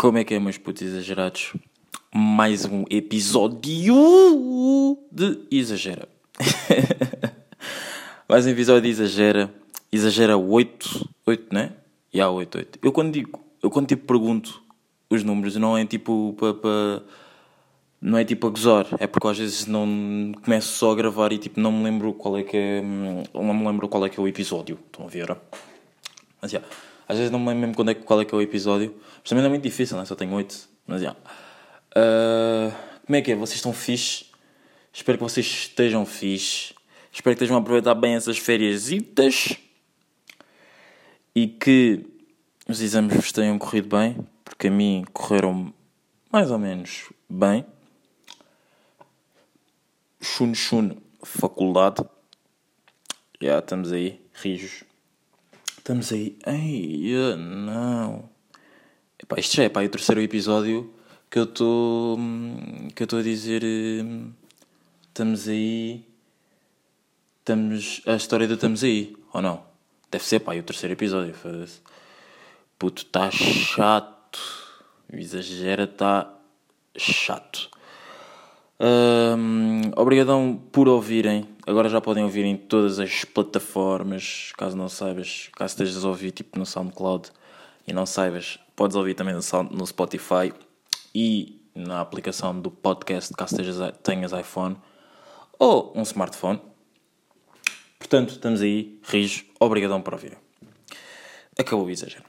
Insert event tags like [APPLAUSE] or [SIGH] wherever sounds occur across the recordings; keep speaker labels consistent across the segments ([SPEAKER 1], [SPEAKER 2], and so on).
[SPEAKER 1] Como é que é, meus putos exagerados? Mais um episódio de Exagera. [LAUGHS] Mais um episódio de Exagera. Exagera 8, 8, né? E há 8, 8. Eu quando digo, eu quando tipo pergunto os números, não é tipo para. Pa, não é tipo a gozar, é porque às vezes não começo só a gravar e tipo não me lembro qual é que é. Não me lembro qual é que é o episódio. Estão a ver? Mas já. Yeah, às vezes não me lembro mesmo quando é, qual é que é o episódio. Mas também não é muito difícil, né? Só tenho 8. Mas já. Uh, como é que é? Vocês estão fixe? Espero que vocês estejam fixe. Espero que estejam a aproveitar bem essas férias e que os exames vos tenham corrido bem, porque a mim correram mais ou menos bem. Chun Chun Faculdade. Já estamos aí, rijos. Estamos aí. Ei, não. Epá, isto já é pá, o terceiro episódio que eu estou. que eu estou a dizer. Estamos aí. Estamos. A história do estamos aí, ou não? Deve ser pá, o terceiro episódio. Puto, está chato. Exagera, está chato. Um, obrigadão por ouvirem. Agora já podem ouvir em todas as plataformas. Caso não saibas, caso estejas a ouvir tipo no SoundCloud e não saibas, podes ouvir também no, Sound, no Spotify e na aplicação do podcast, caso estejas, tenhas iPhone ou um smartphone. Portanto, estamos aí, rijo. Obrigadão por ouvir. Acabou o exagero.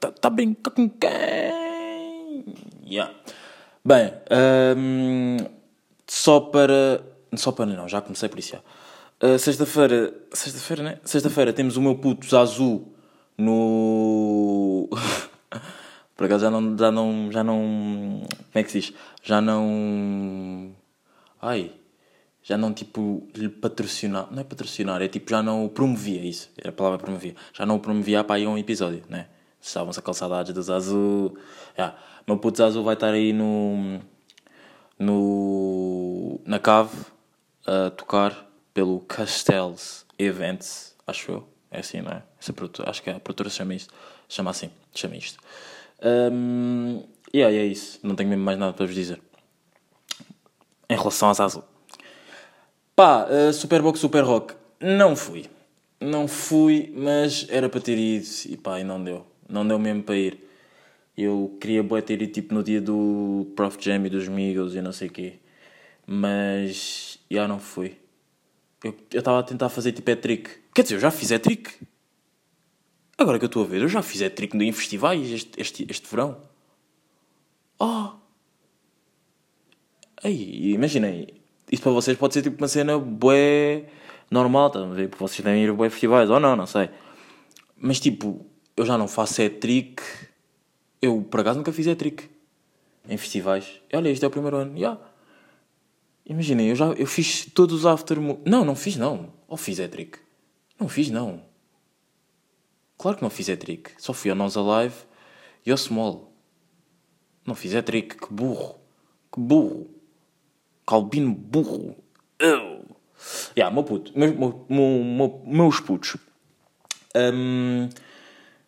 [SPEAKER 1] Tá, tá com quem? Yeah. Bem, um, só para. Só para não, já comecei por isso. Uh, sexta-feira. Sexta-feira, né? Sexta-feira temos o meu puto Zazu no. [LAUGHS] por acaso já não, já não. Já não. Como é que se diz? Já não. Ai. Já não tipo lhe patrocinar. Não é patrocinar, é tipo já não promovia isso. É a palavra promovia. Já não o promovia para ir a um episódio, né? Estavam-se a calçadades do Zazu. Yeah. Meu puto Zazu vai estar aí no, no, na cave a tocar pelo Castells Events, acho eu. É assim, não é? Essa produtora, acho que é, a produtora chama isto. Chama assim, chama isto. Um, e aí é isso. Não tenho mesmo mais nada para vos dizer. Em relação a Zazu. Pá, uh, Superbox Super Rock. Não fui. Não fui, mas era para ter ido e pá, e não deu. Não deu mesmo para ir. Eu queria bué ter ido tipo no dia do Prof Jam e dos Migos e não sei o quê. Mas já não fui. Eu estava a tentar fazer tipo é trick. Quer dizer, eu já fiz é trick. Agora que eu estou a ver, eu já fiz é trick em festivais este, este, este verão. Oh! Aí, imaginei. Isso para vocês pode ser tipo uma cena bué normal? Porque vocês devem ir a bué festivais, ou não, não sei. Mas tipo, eu já não faço é trick eu, por acaso, nunca fiz trick em festivais. E, olha, este é o primeiro ano. Yeah. Imaginem, eu já eu fiz todos os after... Não, não fiz não. Ou fiz trick Não fiz não. Claro que não fiz trick Só fui ao Nós Alive e ao Small. Não fiz trick Que burro. Que burro. Calbino burro. Eu. Yeah, meu puto. Meu, meu, meu, meus putos. Um,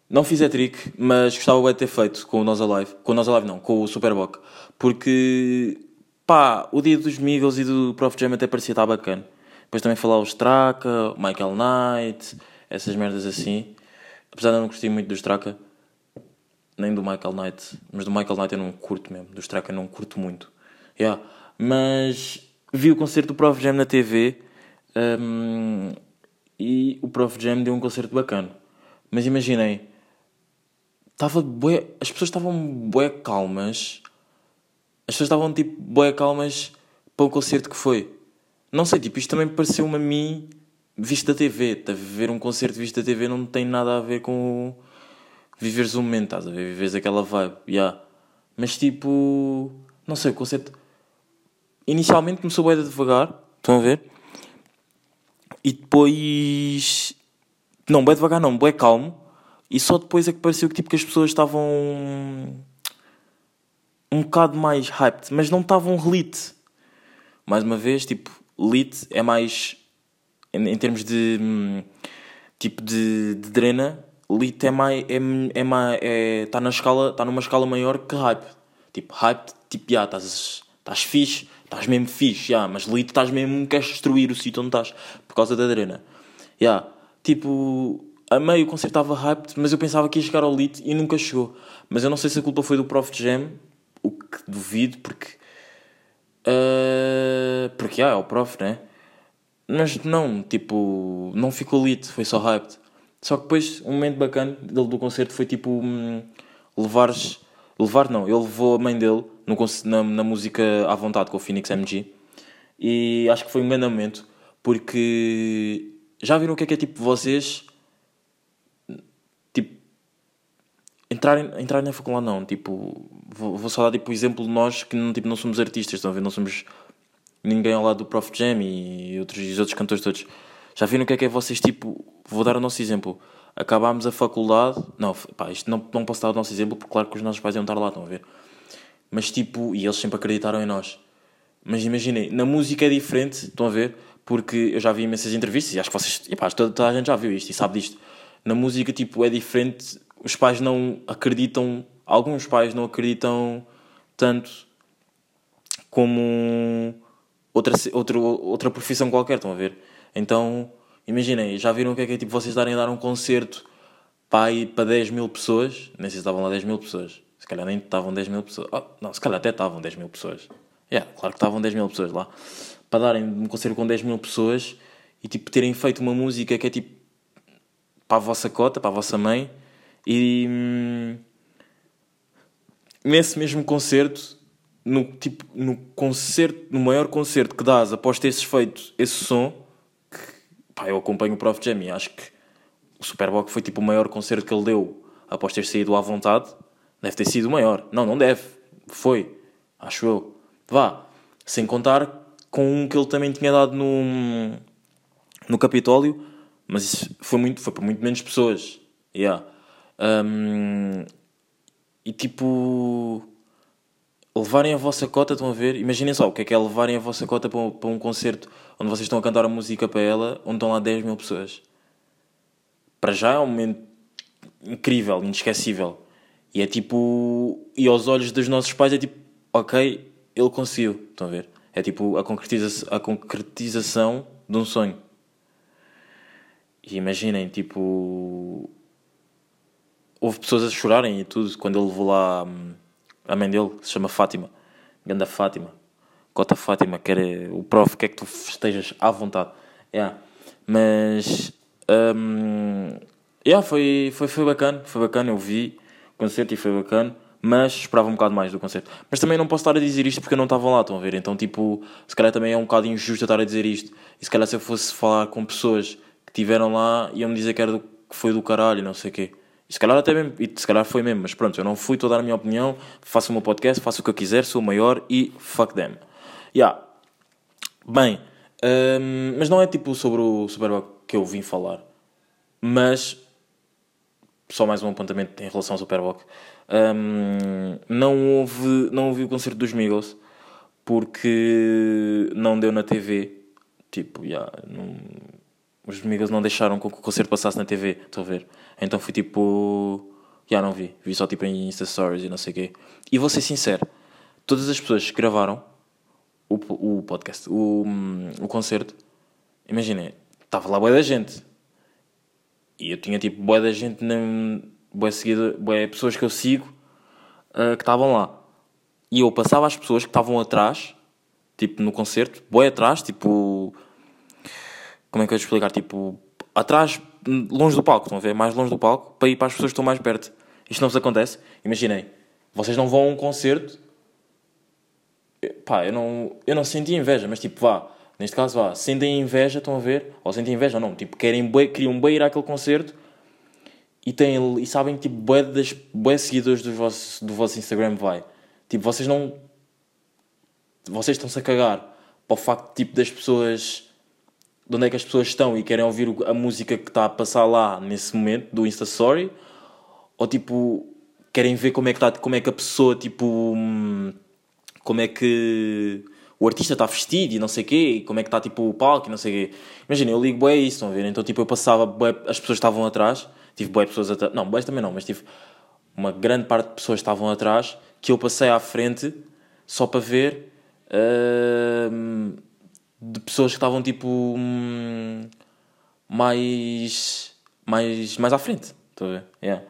[SPEAKER 1] não fiz hat-trick, mas gostava de ter feito com o Nós Alive. Com o Nós Alive não, com o Superboc. Porque, pá, o dia dos Migos e do Prof Jam até parecia estar bacana. Depois também falar o Straka, Michael Knight, essas merdas assim. Apesar de eu não gostar muito do Straka, nem do Michael Knight. Mas do Michael Knight eu não curto mesmo. Do Straka eu não curto muito. Yeah. Mas vi o concerto do Prof Jam na TV um, e o Prof Jam deu um concerto bacana. Mas imaginei, Tava bué, as pessoas estavam bué calmas. As pessoas estavam tipo bué calmas para o concerto que foi. Não sei, tipo, isto também pareceu-me a mim visto da TV. Tá, ver um concerto visto da TV não tem nada a ver com viveres o momento, estás a ver? Viveres aquela vibe, yeah. Mas tipo, não sei, o concerto inicialmente começou bué devagar, estão a ver? E depois não, bué devagar não, bué calmo. E só depois é que pareceu que, tipo, que as pessoas estavam um bocado mais hyped, mas não estavam lit. Mais uma vez, tipo, lit é mais em, em termos de tipo de, de drena, lit é mais. É, é mais. É, tá na escala. Está numa escala maior que hype. Tipo, hype, tipo, já, estás. Estás fixe, estás mesmo fixe, já, mas lit estás mesmo. Queres destruir o sítio onde estás. Por causa da arena. Já. Tipo. A meio o concerto estava hype, mas eu pensava que ia chegar ao lit e nunca chegou. Mas eu não sei se a culpa foi do Prof Jam, o que duvido, porque. Uh, porque, ah, é o Prof, né? Mas não, tipo, não ficou lit, foi só hyped. Só que depois, um momento bacana dele do concerto foi tipo hum, levares. Levar não, ele levou a mãe dele no, na, na música à vontade com o Phoenix MG. E acho que foi um grande momento, porque já viram o que é que é tipo vocês tipo entrarem, entrarem na faculdade não, tipo, vou, vou só dar tipo o exemplo de nós que não, tipo, não somos artistas, estão a ver? Não somos ninguém ao lado do Prof Jam e outros, e os outros cantores todos. Já viram o que é que é vocês, tipo, vou dar o nosso exemplo. Acabámos a faculdade, não, pá, isto não, não posso dar o nosso exemplo porque claro que os nossos pais iam estar lá, estão a ver? Mas tipo, e eles sempre acreditaram em nós. Mas imaginem, na música é diferente, estão a ver? Porque eu já vi imensas entrevistas e acho que vocês, e pá, toda, toda a gente já viu isto e sabe disto. Na música, tipo, é diferente, os pais não acreditam, alguns pais não acreditam tanto como outra, outra, outra profissão qualquer, estão a ver? Então, imaginem, já viram o que é que é tipo vocês darem a dar um concerto para, ir para 10 mil pessoas? Nem sei se estavam lá 10 mil pessoas. Se calhar nem estavam 10 mil pessoas. Oh, não, se calhar até estavam 10 mil pessoas. Yeah, claro que estavam 10 mil pessoas lá. Para darem um concerto com 10 mil pessoas e tipo terem feito uma música que é tipo para a vossa cota, para a vossa mãe e hum, nesse mesmo concerto no, tipo, no concerto, no maior concerto que dás após teres feito esse som, que, pá, eu acompanho o Prof Jam e acho que o Superbock foi tipo o maior concerto que ele deu após ter saído à vontade, deve ter sido o maior. Não, não deve. Foi. Acho eu. Vá. Sem contar com um que ele também tinha dado no, no Capitólio, mas isso foi, muito, foi para muito menos pessoas. Yeah. Um, e tipo levarem a vossa cota, estão a ver? Imaginem só o que é que é levarem a vossa cota para um, para um concerto onde vocês estão a cantar a música para ela, onde estão lá 10 mil pessoas. Para já é um momento incrível, inesquecível. E é tipo. E aos olhos dos nossos pais é tipo, ok, ele conseguiu, estão a ver? É tipo a concretização, a concretização de um sonho. E imaginem, tipo. Houve pessoas a chorarem e tudo quando ele levou lá. Hum, a mãe dele, se chama Fátima. Ganda Fátima. Cota Fátima, quer o prof, quer que tu estejas à vontade. Yeah. Mas. Um, yeah, foi, foi, foi bacana, foi bacana, eu vi o concerto e foi bacana, mas esperava um bocado mais do concerto. Mas também não posso estar a dizer isto porque eu não estava lá, estão a ver? Então, tipo, se calhar também é um bocado injusto estar a dizer isto. E se calhar se eu fosse falar com pessoas que estiveram lá, iam-me dizer que, era do, que foi do caralho, não sei o quê. E se calhar até mesmo, e se calhar foi mesmo, mas pronto, eu não fui, estou a dar a minha opinião, faço o meu podcast, faço o que eu quiser, sou o maior e fuck them. Yeah. Bem, um, mas não é tipo sobre o Superbock que eu vim falar, mas só mais um apontamento em relação ao Superbock. Um, não houve, não ouvi o concerto dos Migos porque não deu na TV. Tipo, yeah, os Migos não deixaram que o concerto passasse na TV, estou a ver. Então fui tipo. Já não vi. Vi só tipo em Insta Stories e não sei o quê. E vou ser sincero: todas as pessoas que gravaram o, o podcast, o, o concerto, imaginem, estava lá boa da gente. E eu tinha tipo boa da gente, boa seguida, boa pessoas que eu sigo uh, que estavam lá. E eu passava as pessoas que estavam atrás, tipo no concerto, boa atrás, tipo. Como é que eu vou explicar? Tipo, atrás longe do palco, estão a ver? Mais longe do palco, para ir para as pessoas que estão mais perto. Isto não vos acontece? Imaginem, vocês não vão a um concerto. Pá, eu não, eu não senti inveja, mas tipo, vá, neste caso, vá, sentem inveja, estão a ver? Ou sentem inveja ou não, tipo, querem bué, queriam bem ir àquele concerto e, têm, e sabem que tipo, bué, das, seguidores do vosso, do vosso Instagram vai. Tipo, vocês não. Vocês estão-se a cagar para o facto tipo, das pessoas de onde é que as pessoas estão e querem ouvir a música que está a passar lá nesse momento do Insta Story ou tipo querem ver como é que está como é que a pessoa tipo hum, como é que o artista está vestido e não sei o quê, e como é que está tipo o palco e não sei o quê. Imagina, eu ligo bué isso, estão a ver? Então tipo eu passava, bué, as pessoas estavam atrás, tive bué pessoas atrás, não, bué também não, mas tive uma grande parte de pessoas estavam atrás, que eu passei à frente só para ver uh, de pessoas que estavam tipo hum, mais, mais, mais à frente, estão a ver? Yeah.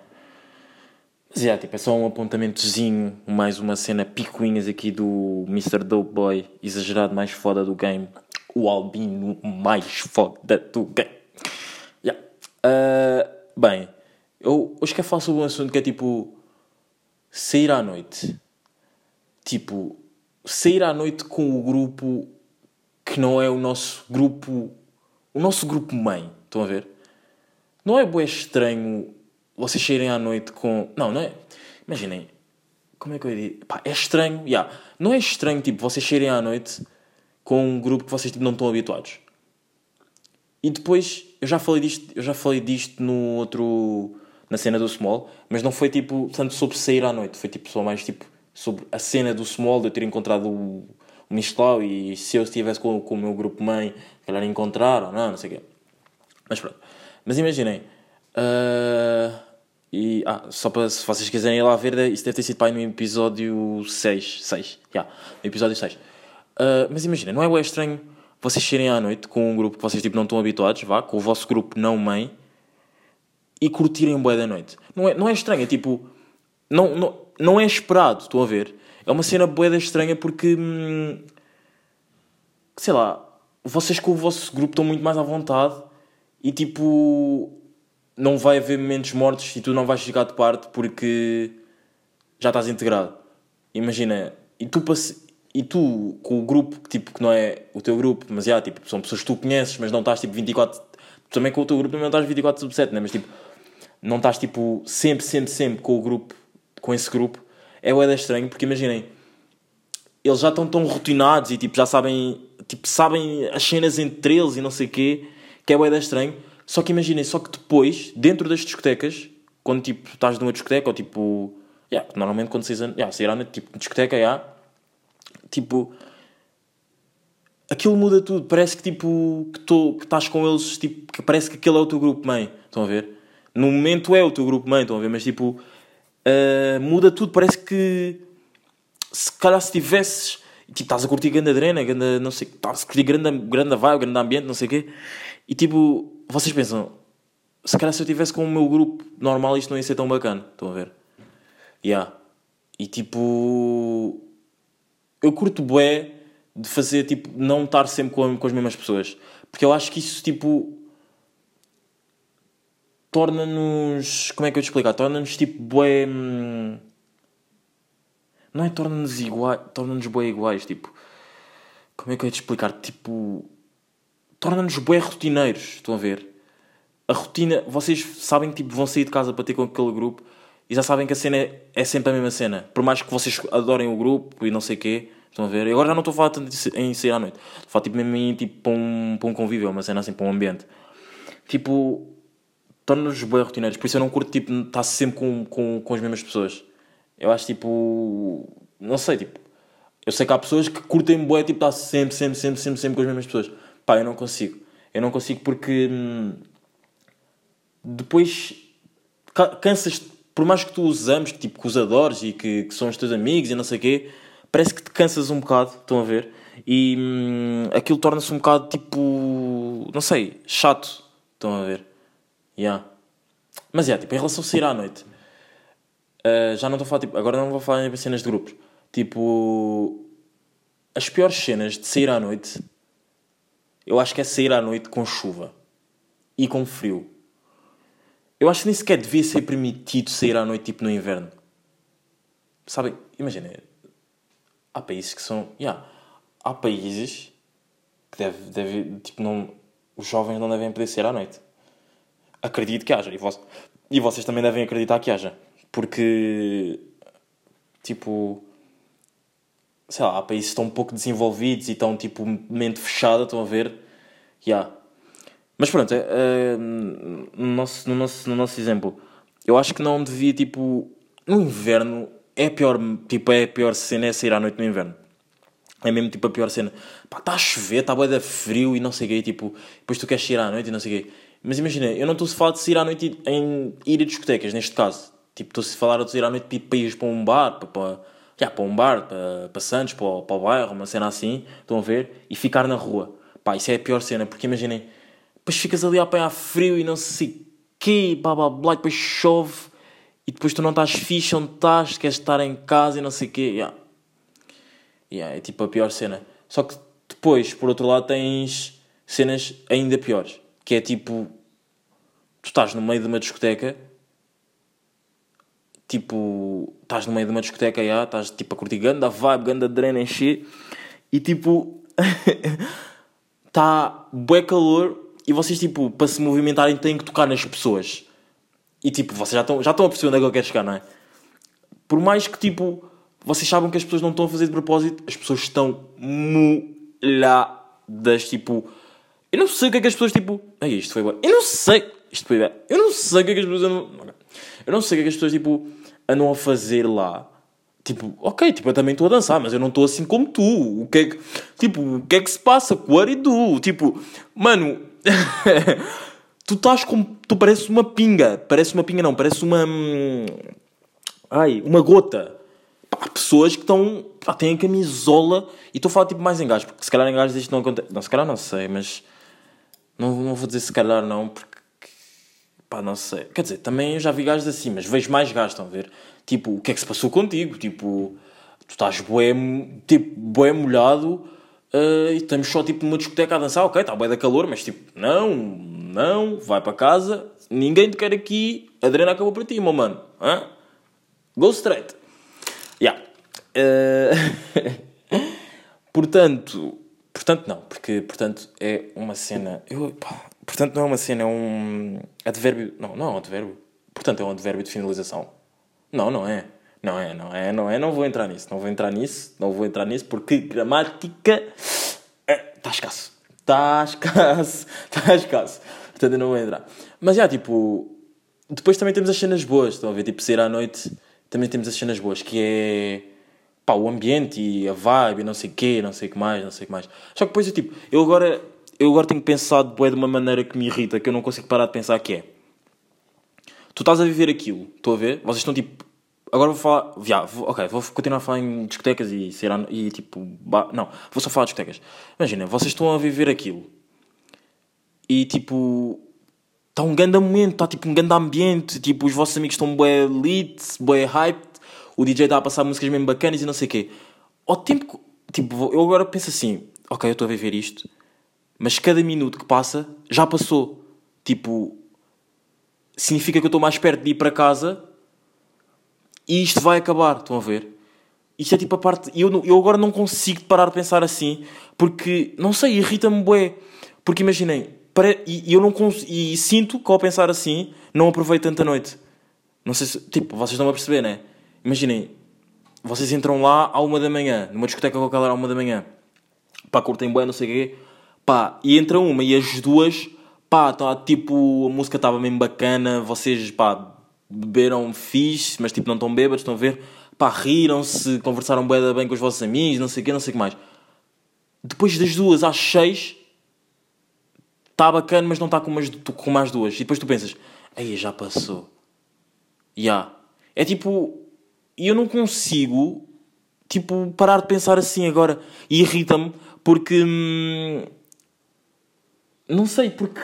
[SPEAKER 1] Mas yeah, tipo, é só um apontamentozinho, mais uma cena picuinhas aqui do Mr. Dope Boy, exagerado mais foda do game. O albino mais foda do game. Yeah. Uh, bem, eu hoje quero falar sobre um assunto que é tipo sair à noite. Tipo, sair à noite com o grupo que não é o nosso grupo. O nosso grupo mãe. Estão a ver? Não é bué estranho vocês saírem à noite com. Não, não é. Imaginem. Como é que eu ia dizer? Pá, é estranho. Yeah. Não é estranho, tipo, vocês saírem à noite com um grupo que vocês tipo, não estão habituados. E depois, eu já falei disto, eu já falei disto no outro. na cena do Small, mas não foi tipo tanto sobre sair à noite, foi tipo só mais tipo sobre a cena do Small, de eu ter encontrado o, o e se eu estivesse com, com o meu grupo mãe, calhar encontrar ou não, não sei o quê. Mas pronto. Mas imaginem. Uh, e, ah, só para se vocês quiserem ir lá ver, isso deve ter sido pai no episódio 6. 6, yeah, no episódio 6. Uh, mas imagina, não é bem estranho vocês saírem à noite com um grupo que vocês tipo, não estão habituados, vá, com o vosso grupo não mãe, e curtirem bué da noite. Não é, não é estranho, é tipo. Não, não, não é esperado, estão a ver? É uma cena bué da estranha porque. Hum, sei lá, vocês com o vosso grupo estão muito mais à vontade e tipo não vai haver momentos mortos e tu não vais ficar de parte porque já estás integrado. Imagina, e tu, e tu com o grupo que, tipo, que não é o teu grupo, mas já, tipo, são pessoas que tu conheces, mas não estás tipo 24. Também com o teu grupo também não estás 24 sobre 7, né? mas tipo, não estás tipo sempre, sempre, sempre com o grupo, com esse grupo. É o estranho porque imaginem, eles já estão tão rotinados e tipo, já sabem, tipo, sabem as cenas entre eles e não sei o quê, que é o estranho só que imaginem, só que depois, dentro das discotecas, quando tipo estás numa discoteca, ou tipo. Yeah, normalmente quando saís yeah, sair tipo, discoteca, yeah, tipo. Aquilo muda tudo, parece que tipo. que, tô, que estás com eles, tipo, que parece que aquele é o teu grupo mãe. Estão a ver? No momento é o teu grupo mãe, estão a ver? Mas tipo. Uh, muda tudo, parece que. Se calhar se tivesses. Tipo, estás a curtir grande adrena, grande, não sei, estás a curtir grande, grande vibe, grande ambiente, não sei o quê. E tipo, vocês pensam, se calhar se eu tivesse com o meu grupo normal isto não ia ser tão bacana. Estão a ver? Yeah. E tipo. Eu curto bué de fazer tipo. Não estar sempre com, com as mesmas pessoas. Porque eu acho que isso tipo. Torna-nos. Como é que eu te explicar? Torna-nos tipo bué. Hum, não é torna-nos iguais. Torna-nos bué iguais. Tipo. Como é que eu ia te explicar? Tipo torna-nos bué rotineiros, estão a ver? A rotina, vocês sabem que tipo, vão sair de casa para ter com aquele grupo e já sabem que a cena é, é sempre a mesma cena. Por mais que vocês adorem o grupo e não sei o quê, estão a ver? E agora já não estou a falar tanto em sair à noite. Estou a falar tipo, mesmo em tipo, para, um, para um convívio, uma cena assim, para um ambiente. Tipo, torna-nos bué rotineiros. Por isso eu não curto tipo, estar sempre com, com, com as mesmas pessoas. Eu acho tipo. Não sei, tipo. Eu sei que há pessoas que curtem bué, tipo, estar sempre, sempre, sempre, sempre, sempre com as mesmas pessoas. Pá, eu não consigo. Eu não consigo porque hum, depois cansas por mais que tu os ames, que, tipo, que os adores e que, que são os teus amigos e não sei o quê, parece que te cansas um bocado, estão a ver? E hum, aquilo torna-se um bocado tipo, não sei, chato, estão a ver? Yeah. Mas é, yeah, tipo, em relação a sair à noite, uh, já não estou a falar, tipo, agora não vou falar em cenas de grupos, tipo, as piores cenas de sair à noite eu acho que é sair à noite com chuva e com frio. Eu acho que nem sequer devia ser permitido sair à noite tipo no inverno. Sabem? Imaginem. Há países que são. Yeah, há países que deve, deve, tipo, não, os jovens não devem poder sair à noite. Acredito que haja. E, vos, e vocês também devem acreditar que haja. Porque. Tipo sei lá, há países que estão um pouco desenvolvidos e estão tipo mente fechada, estão a ver? Yeah. Mas pronto, uh, no, nosso, no, nosso, no nosso exemplo, eu acho que não devia tipo. No inverno é a pior, tipo, é pior cena é sair à noite no inverno. É mesmo tipo a pior cena. Pá, está a chover, está a boia frio e não sei o quê. Tipo, depois tu queres ir à noite e não sei o quê. Mas imagina, eu não estou a falar de sair à noite em ir a discotecas, neste caso. Tipo, estou a falar de sair à noite para ir para um bar, para, para, já, para um bar, para, para Santos, para, para o bairro, uma cena assim. Estão a ver? E ficar na rua. Pá, isso é a pior cena, porque imaginem, depois ficas ali a apanhar frio e não sei quê, blá blá blá, e depois chove e depois tu não estás fixe onde estás, queres estar em casa e não sei quê. Yeah, é tipo a pior cena. Só que depois, por outro lado, tens cenas ainda piores. Que é tipo, tu estás no meio de uma discoteca, tipo, estás no meio de uma discoteca, yeah, estás tipo a curtir ganda vibe, ganda drena encher, e tipo, está [LAUGHS] bué calor e vocês, tipo, para se movimentarem têm que tocar nas pessoas. E tipo, vocês já estão, já estão a perceber onde é que eu quero chegar, não é? Por mais que, tipo, vocês sabem que as pessoas não estão a fazer de propósito, as pessoas estão molhadas, tipo... Eu não sei o que é que as pessoas, tipo... Ai, isto foi bom. Eu não sei... Isto foi bem. Eu não sei o que é que as pessoas andam... Eu não sei o que é que as pessoas, tipo, andam a fazer lá. Tipo, ok, tipo, eu também estou a dançar, mas eu não estou assim como tu. O que é que... Tipo, o que é que se passa? What do you do? Tipo, mano... [LAUGHS] tu estás como. Tu pareces uma pinga. Parece uma pinga, não. Parece uma. Hum, ai, uma gota. Pá, pessoas que estão. Pá, têm a camisola. E estou a falar tipo mais em gajos. Porque se calhar em gajos isto não acontece. Não, se calhar não sei, mas. Não, não vou dizer se calhar não, porque. Pá, não sei. Quer dizer, também já vi gajos assim, mas vejo mais gajos, estão a ver? Tipo, o que é que se passou contigo? Tipo, tu estás bué, tipo, bué molhado Uh, e estamos só tipo numa discoteca a dançar, ok, está bem da calor, mas tipo, não, não, vai para casa, ninguém te quer aqui, a Adriana acabou para ti, meu mano. Hã? Go straight. Yeah. Uh... [LAUGHS] portanto, portanto não, porque portanto é uma cena. Eu, pá, portanto não é uma cena, é um advérbio. Não, não é um advérbio. Portanto é um advérbio de finalização. Não, não é. Não é, não é, não é, não vou entrar nisso, não vou entrar nisso, não vou entrar nisso porque gramática está é, escasso. Está escasso, está [LAUGHS] escasso. Portanto, eu não vou entrar. Mas já, tipo, depois também temos as cenas boas, estão a ver? Tipo, sair à noite, também temos as cenas boas, que é pá, o ambiente e a vibe, não sei o quê, não sei o que mais, não sei o que mais. Só que depois eu, tipo, eu agora, eu agora tenho pensado bué, de uma maneira que me irrita, que eu não consigo parar de pensar que é. Tu estás a viver aquilo, estou a ver? Vocês estão tipo Agora vou falar. Já, vou, ok, vou continuar a falar em discotecas e, ser, e tipo. Não, vou só falar de discotecas. Imagina, vocês estão a viver aquilo e tipo. Está um grande momento, está tipo um grande ambiente. Tipo, os vossos amigos estão bué lit, bué hype. O DJ está a passar músicas mesmo bacanas e não sei o quê. Ao tempo que. Tipo, eu agora penso assim: ok, eu estou a viver isto, mas cada minuto que passa já passou. Tipo, significa que eu estou mais perto de ir para casa e isto vai acabar, estão a ver? Isto é tipo a parte. Eu, eu agora não consigo parar de pensar assim, porque, não sei, irrita-me bué. Porque imaginem, para, e, eu não cons, e sinto que ao pensar assim, não aproveito tanta noite. Não sei se. Tipo, vocês estão a perceber, né? Imaginem, vocês entram lá à uma da manhã, numa discoteca qualquer à uma da manhã, pá, curtem bué, não sei o quê, pá, e entra uma e as duas, pá, tá, tipo, a música estava mesmo bacana, vocês, pá, beberam fixe, mas tipo não estão bêbados, estão a ver? Pá, riram-se, conversaram bem, bem com os vossos amigos, não sei o quê, não sei o que mais. Depois das duas às seis, está bacana, mas não está com, com mais duas. E depois tu pensas, aí já passou. Já. Yeah. É tipo, e eu não consigo, tipo, parar de pensar assim agora. E irrita-me, porque. Hum, não sei, porque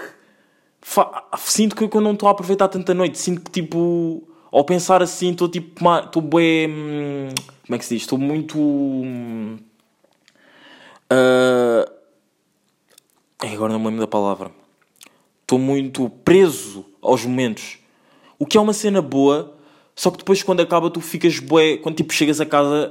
[SPEAKER 1] sinto que eu não estou a aproveitar tanta noite. Sinto que, tipo, ao pensar assim, estou tipo, estou bem. Hum, como é que se diz? Estou muito. Uh, agora não me lembro da palavra. Estou muito preso aos momentos. O que é uma cena boa, só que depois quando acaba tu ficas bué. Quando tipo chegas a casa,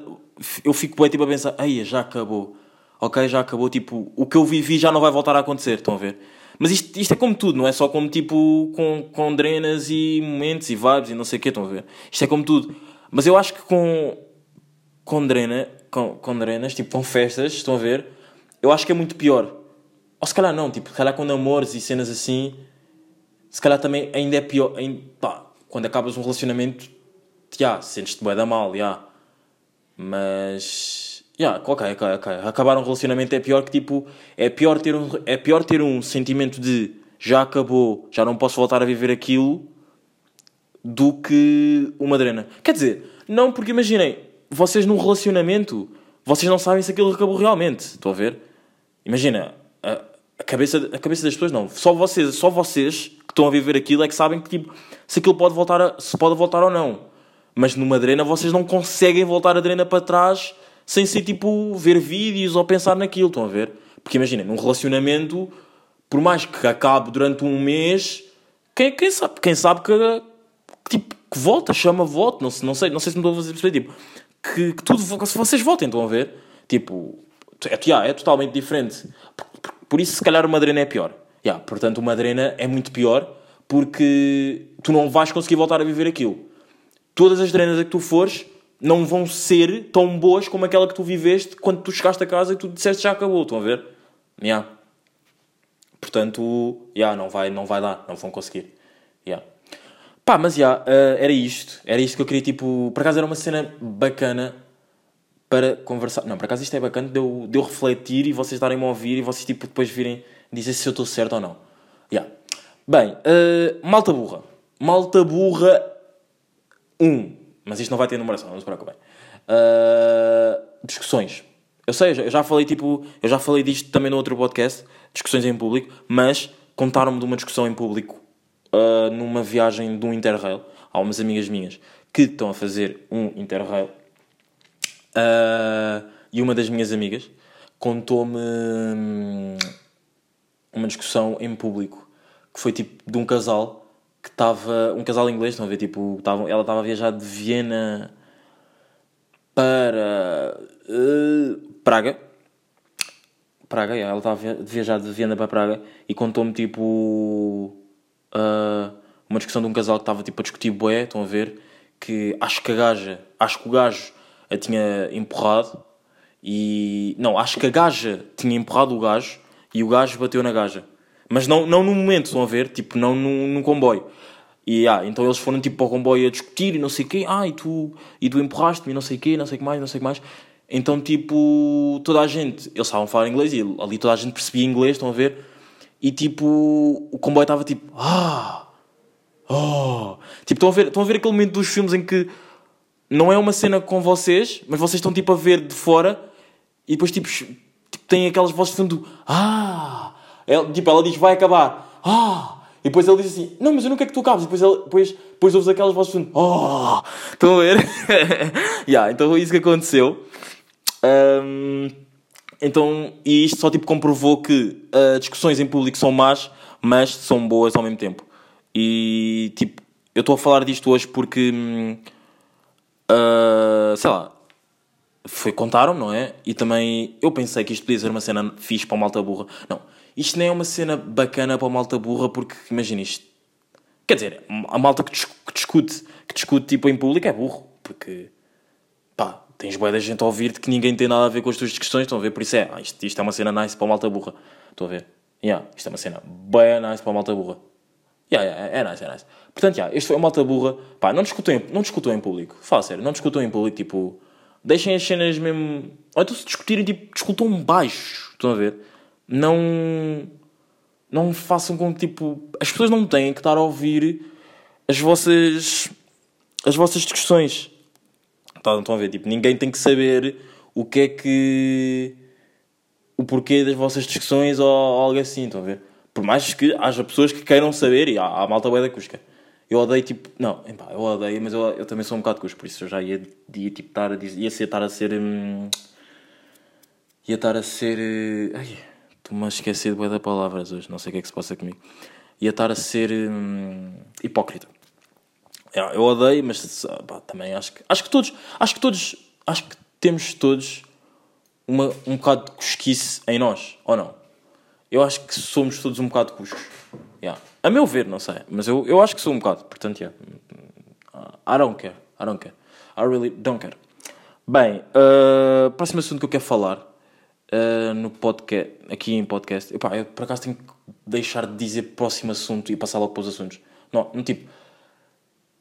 [SPEAKER 1] eu fico bué tipo a pensar: ai, já acabou. Ok, já acabou. Tipo, o que eu vivi já não vai voltar a acontecer. Estão a ver? Mas isto, isto é como tudo, não é só como tipo com, com drenas e momentos e vibes e não sei o que, estão a ver? Isto é como tudo. Mas eu acho que com, com drena, com, com drenas, tipo com festas, estão a ver? Eu acho que é muito pior. Ou se calhar não, tipo, se calhar com namores e cenas assim, se calhar também ainda é pior. Ainda, pá, quando acabas um relacionamento, já, sentes-te bem da mal, já. Mas, Yeah, ok, ok, ok. Acabar um relacionamento é pior que tipo. É pior ter um, é pior ter um sentimento de já acabou, já não posso voltar a viver aquilo do que uma drena. Quer dizer, não porque imaginem, vocês num relacionamento, vocês não sabem se aquilo acabou realmente. Estão a ver? Imagina, a, a, cabeça, a cabeça das pessoas não. Só vocês, só vocês que estão a viver aquilo é que sabem que tipo, se aquilo pode voltar a, se pode voltar ou não. Mas numa drena vocês não conseguem voltar a drena para trás sem ser tipo ver vídeos ou pensar naquilo, estão a ver? Porque imaginem, num relacionamento, por mais que acabe durante um mês, quem, quem sabe, quem sabe que, tipo, que volta, chama voto, não, não sei, não sei se me estou a fazer perceber, tipo, que, que tudo, se vocês votem, estão a ver? Tipo, é, yeah, é totalmente diferente. Por, por, por, isso, se calhar, uma drena é pior. Yeah, portanto, uma drena é muito pior porque tu não vais conseguir voltar a viver aquilo. Todas as drenas a que tu fores não vão ser tão boas como aquela que tu viveste quando tu chegaste a casa e tu disseste já acabou, estão a ver? Yeah. Portanto, yeah, não, vai, não vai dar, não vão conseguir. Yeah. Pá, mas yeah, uh, era isto. Era isto que eu queria, tipo... Por acaso era uma cena bacana para conversar. Não, por acaso isto é bacana de eu, de eu refletir e vocês darem-me a ouvir e vocês, tipo, depois virem dizer se eu estou certo ou não. Yeah. Bem, uh, malta burra. Malta burra 1. Mas isto não vai ter numeração, não se preocupem. Uh, discussões. Eu sei, eu já falei, tipo... Eu já falei disto também no outro podcast. Discussões em público. Mas contaram-me de uma discussão em público uh, numa viagem de um Interrail. Há umas amigas minhas que estão a fazer um Interrail. Uh, e uma das minhas amigas contou-me hum, uma discussão em público que foi tipo de um casal que estava. Um casal inglês, estão a ver? Tipo, tava, ela estava a viajar de Viena para uh, Praga. Praga, yeah, ela estava a viajar de Viena para Praga e contou-me tipo uh, uma discussão de um casal que estava tipo a discutir boé, estão a ver? Que acho que a gaja, acho que o gajo a tinha empurrado e. Não, acho que a gaja tinha empurrado o gajo e o gajo bateu na gaja. Mas não, não no momento, estão a ver? Tipo, não no comboio. E ah, então eles foram tipo para o comboio a discutir e não sei o quê. Ah, e tu, e tu empurraste-me e não sei o quê, não sei o que mais, não sei o que mais. Então, tipo, toda a gente, eles estavam a falar inglês e ali toda a gente percebia inglês, estão a ver? E tipo, o comboio estava tipo, ah, oh. Tipo, estão a, ver, estão a ver aquele momento dos filmes em que não é uma cena com vocês, mas vocês estão tipo a ver de fora e depois tipo, tipo tem aquelas vozes de fundo, ah. Ela, tipo, ela diz, vai acabar, ah. E depois ele diz assim: Não, mas eu não quero que tu acabes. E depois, ele, depois, depois ouves aquelas vozes Oh! Estão a ver? [LAUGHS] yeah, então foi isso que aconteceu. Um, então, e isto só tipo comprovou que uh, discussões em público são más, mas são boas ao mesmo tempo. E tipo, eu estou a falar disto hoje porque. Uh, sei lá. Foi, contaram, não é? E também eu pensei que isto podia ser uma cena fixe para uma malta burra. Não isto nem é uma cena bacana para a malta burra, porque imagina isto. Quer dizer, a malta que, discute, que discute tipo em público é burro, porque pá, tens boa da gente a ouvir-te que ninguém tem nada a ver com as tuas discussões, estão a ver? Por isso é, ah, isto, isto é uma cena nice para a malta burra. Estão a ver? Yeah, isto é uma cena bem nice para a malta burra. Yeah, yeah, é nice, é nice. Portanto, yeah, isto foi uma malta burra. Pá, não discutam, não discutam em público. Fala sério, não discutam em público, tipo... Deixem as cenas mesmo... Ou então se discutirem, tipo, discutam baixo. Estão a ver? Não não façam com que tipo as pessoas não têm que estar a ouvir as vossas as vossas discussões. Tá, estão a ver? Tipo ninguém tem que saber o que é que o porquê das vossas discussões ou algo assim estão a ver? Por mais que haja pessoas que queiram saber e há, há malta bué da cusca. Eu odeio tipo não epá, eu odeio mas eu, eu também sou um bocado cusco por isso eu já ia, ia tipo estar a dizer ia ser estar a ser hum, ia estar a ser uh, ai, Estou-me a de da palavras hoje, não sei o que é que se passa comigo. Ia estar a ser hum, hipócrita. É, eu odeio, mas pá, também acho que, acho que todos, acho que todos, acho que temos todos uma, um bocado de cosquice em nós, ou não? Eu acho que somos todos um bocado cuscos. Yeah. A meu ver, não sei, mas eu, eu acho que sou um bocado, portanto, yeah. I don't care, I don't care. I really don't care. Bem, uh, próximo assunto que eu quero falar uh, no podcast, aqui em podcast. Epá, eu por acaso tenho que deixar de dizer próximo assunto e passar logo para os assuntos. Não, não tipo.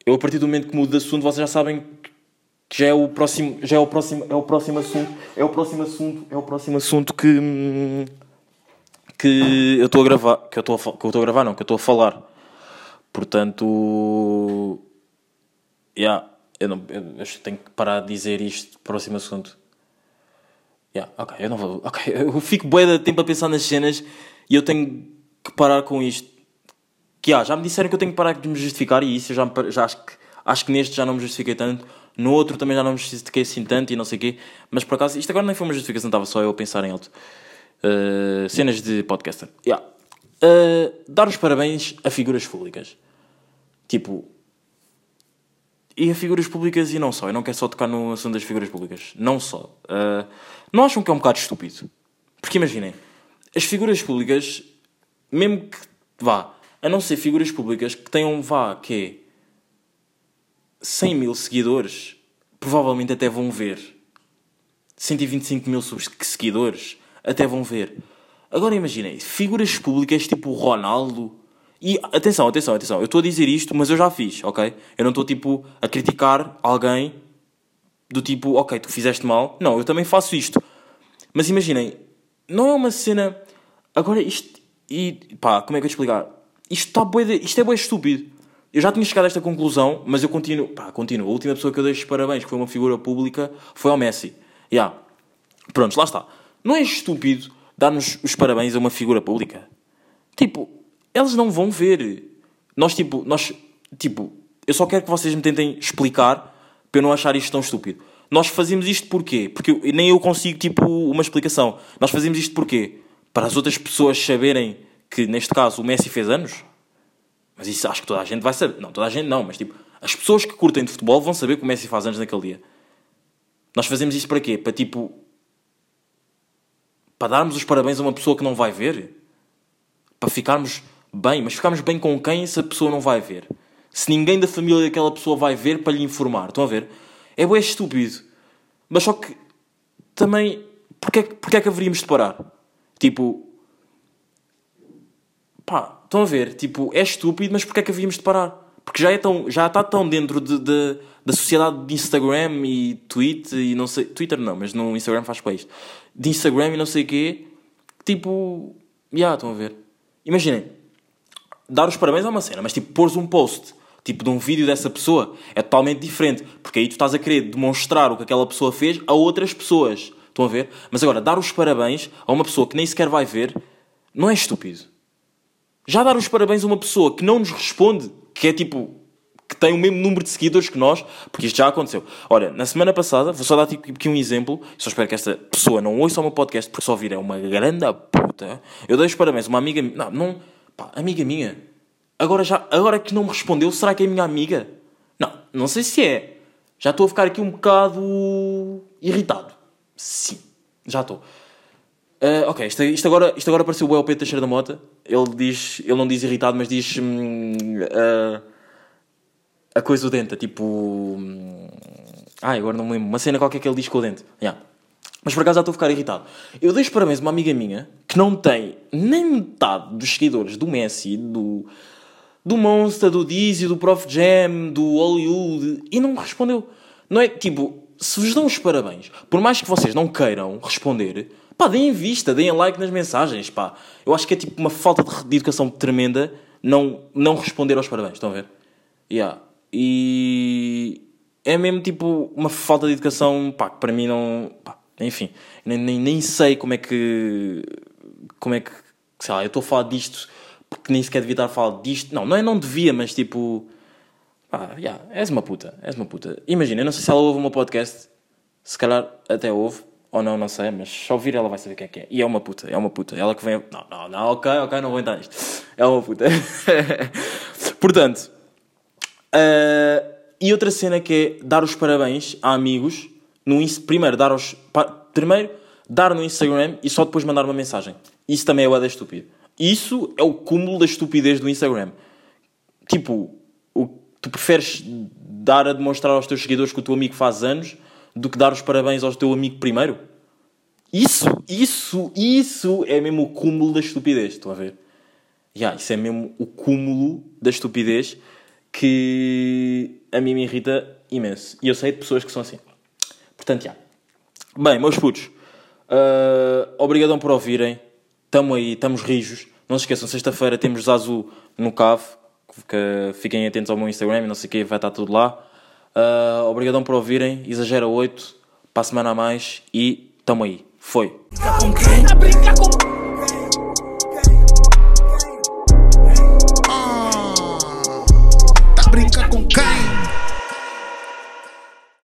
[SPEAKER 1] Eu a partir do momento que mudo de assunto, vocês já sabem que já é o próximo, já é o próximo, é o próximo assunto, é o próximo assunto, é o próximo assunto que hum, que eu estou a gravar, que eu estou a, que eu estou a gravar, não, que eu estou a falar. Portanto, yeah, eu não, eu, eu tenho que parar de dizer isto, próximo assunto. Yeah, ok, eu não vou, ok, [LAUGHS] eu fico bué de tempo a pensar nas cenas e eu tenho que parar com isto. Que yeah, já me disseram que eu tenho que parar de me justificar e isso eu já, já acho que acho que neste já não me justifiquei tanto. No outro também já não me justifiquei assim tanto e não sei o quê. Mas por acaso, isto agora nem foi uma justificação, estava só eu a pensar em alto. Uh, cenas de podcaster. Yeah. Uh, dar os parabéns a figuras públicas. Tipo. E a figuras públicas e não só. Eu não quero só tocar no assunto das figuras públicas. Não só. Uh, não acham que é um bocado estúpido? Porque imaginem, as figuras públicas, mesmo que vá, a não ser figuras públicas que tenham, vá, que 100 mil seguidores, provavelmente até vão ver. 125 mil seguidores, até vão ver. Agora imaginem, figuras públicas tipo o Ronaldo. E atenção, atenção, atenção, eu estou a dizer isto, mas eu já fiz, ok? Eu não estou tipo a criticar alguém do tipo, ok, tu fizeste mal. Não, eu também faço isto. Mas imaginem, não é uma cena. Agora isto. E pá, como é que eu te explicar? Isto, tá bué isto é bem estúpido. Eu já tinha chegado a esta conclusão, mas eu continuo. Pá, continuo. A última pessoa que eu deixo parabéns, que foi uma figura pública, foi ao Messi. Já. Yeah. Pronto, lá está. Não é estúpido dar-nos os parabéns a uma figura pública? Tipo, eles não vão ver. Nós, tipo, nós, tipo, eu só quero que vocês me tentem explicar para eu não achar isto tão estúpido. Nós fazemos isto porquê? Porque eu, nem eu consigo, tipo, uma explicação. Nós fazemos isto porquê? Para as outras pessoas saberem que, neste caso, o Messi fez anos? Mas isso acho que toda a gente vai saber. Não, toda a gente não, mas tipo, as pessoas que curtem de futebol vão saber que o Messi faz anos naquele dia. Nós fazemos isso para quê? Para tipo. Para darmos os parabéns a uma pessoa que não vai ver? Para ficarmos bem, mas ficarmos bem com quem se a pessoa não vai ver? Se ninguém da família daquela pessoa vai ver para lhe informar, estão a ver? É estúpido. Mas só que também, porquê, porquê é que haveríamos de parar? Tipo, pá, Estão a ver? Tipo, é estúpido, mas porquê é que havíamos de parar? Porque já, é tão, já está tão dentro de, de, da sociedade de Instagram e Twitter e não sei. Twitter não, mas no Instagram faz para isto. De Instagram e não sei o quê. Tipo. Já, yeah, estão a ver? Imaginem. Dar os parabéns é uma cena, mas tipo, pôres um post tipo de um vídeo dessa pessoa é totalmente diferente. Porque aí tu estás a querer demonstrar o que aquela pessoa fez a outras pessoas. Estão a ver? Mas agora, dar os parabéns a uma pessoa que nem sequer vai ver não é estúpido. Já dar os parabéns a uma pessoa que não nos responde, que é tipo, que tem o mesmo número de seguidores que nós, porque isto já aconteceu. Olha, na semana passada, vou só dar tipo, aqui um exemplo, só espero que esta pessoa não ouça o meu podcast, porque só ouvir é uma grande puta. Eu dei os parabéns a uma amiga não, não, pá, amiga minha. Agora, já, agora que não me respondeu, será que é minha amiga? Não, não sei se é. Já estou a ficar aqui um bocado irritado. Sim, já estou. Uh, ok, isto, isto, agora, isto agora apareceu o LP Teixeira da Mota. Ele diz, ele não diz irritado, mas diz hum, uh, a coisa do dente, tipo. Hum, agora não me lembro. Uma cena qualquer que ele diz com o dente. Yeah. Mas por acaso já estou a ficar irritado. Eu deixo parabéns uma amiga minha que não tem nem metade dos seguidores do Messi, do, do Monster, do Dizzy, do Prof Jam, do Hollywood e não me respondeu. Não é tipo, se vos dão os parabéns, por mais que vocês não queiram responder, Pá, deem vista, deem like nas mensagens, pá. Eu acho que é tipo uma falta de, educação tremenda não, não responder aos parabéns, estão a ver? Yeah. E é mesmo tipo uma falta de educação, pá, que para mim não. Pá, enfim, nem, nem, nem sei como é que. Como é que. Sei lá, eu estou a falar disto porque nem sequer devia estar a falar disto. Não, não é não devia, mas tipo. Pá, yeah, és uma puta, és uma puta. Imagina, eu não sei se ela ouve o meu podcast, se calhar até ouve, ou não, não sei, mas só ouvir ela vai saber quem é que é. E é uma puta, é uma puta. Ela que vem. Não, não, não, ok, ok, não vou entrar nisto. É uma puta. [LAUGHS] Portanto. Uh, e outra cena que é dar os parabéns a amigos. No, primeiro, dar os. Primeiro, dar no Instagram e só depois mandar uma mensagem. Isso também é o da estúpido. Isso é o cúmulo da estupidez do Instagram. Tipo, o, tu preferes dar a demonstrar aos teus seguidores que o teu amigo faz anos do que dar os parabéns ao teu amigo primeiro? Isso, isso, isso é mesmo o cúmulo da estupidez, estão a ver? Yeah, isso é mesmo o cúmulo da estupidez que. a mim me irrita imenso. E eu sei de pessoas que são assim. Portanto, já. Bem, meus putos, uh, obrigadão por ouvirem. Tamo aí, estamos rijos. Não se esqueçam, sexta-feira temos Zazu no CAV. Que fiquem atentos ao meu Instagram e não sei o que, vai estar tudo lá. Uh, obrigadão por ouvirem. Exagera 8. Para a semana a mais. E tamo aí. Foi.